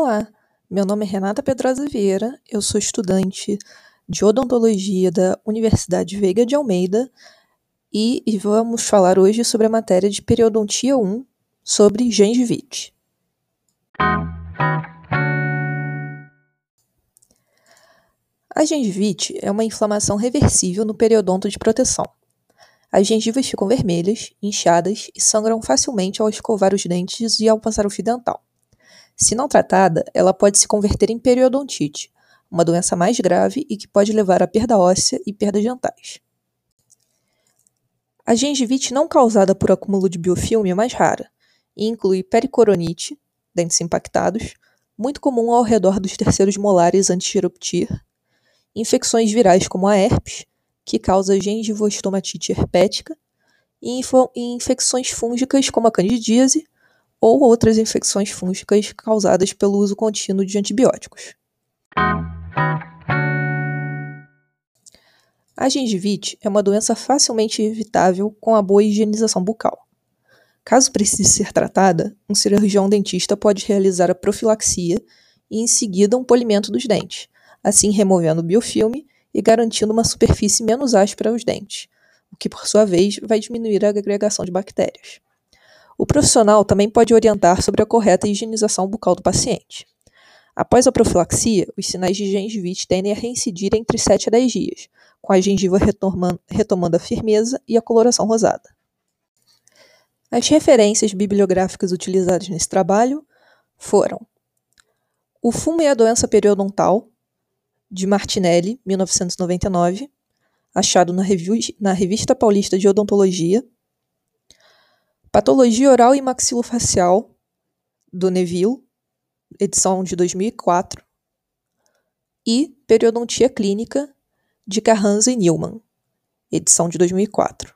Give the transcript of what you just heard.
Olá, meu nome é Renata Pedrosa Vieira, eu sou estudante de odontologia da Universidade Veiga de Almeida e, e vamos falar hoje sobre a matéria de periodontia 1 sobre gengivite. A gengivite é uma inflamação reversível no periodonto de proteção. As gengivas ficam vermelhas, inchadas e sangram facilmente ao escovar os dentes e ao passar o fio dental. Se não tratada, ela pode se converter em periodontite, uma doença mais grave e que pode levar à perda óssea e perda dentais. A gengivite não causada por acúmulo de biofilme é mais rara e inclui pericoronite, dentes impactados, muito comum ao redor dos terceiros molares antes de eruptir, infecções virais como a herpes, que causa gengivostomatite herpética, e infecções fúngicas como a candidíase ou outras infecções fúngicas causadas pelo uso contínuo de antibióticos. A gengivite é uma doença facilmente evitável com a boa higienização bucal. Caso precise ser tratada, um cirurgião dentista pode realizar a profilaxia e, em seguida, um polimento dos dentes, assim removendo o biofilme e garantindo uma superfície menos áspera aos dentes, o que, por sua vez, vai diminuir a agregação de bactérias. O profissional também pode orientar sobre a correta higienização bucal do paciente. Após a profilaxia, os sinais de gengivite tendem a reincidir entre 7 a 10 dias, com a gengiva retomando a firmeza e a coloração rosada. As referências bibliográficas utilizadas nesse trabalho foram O Fumo e a Doença Periodontal, de Martinelli, 1999, achado na, na Revista Paulista de Odontologia, Patologia Oral e Maxilofacial, do Neville, edição de 2004, e Periodontia Clínica, de Carranza e Newman, edição de 2004.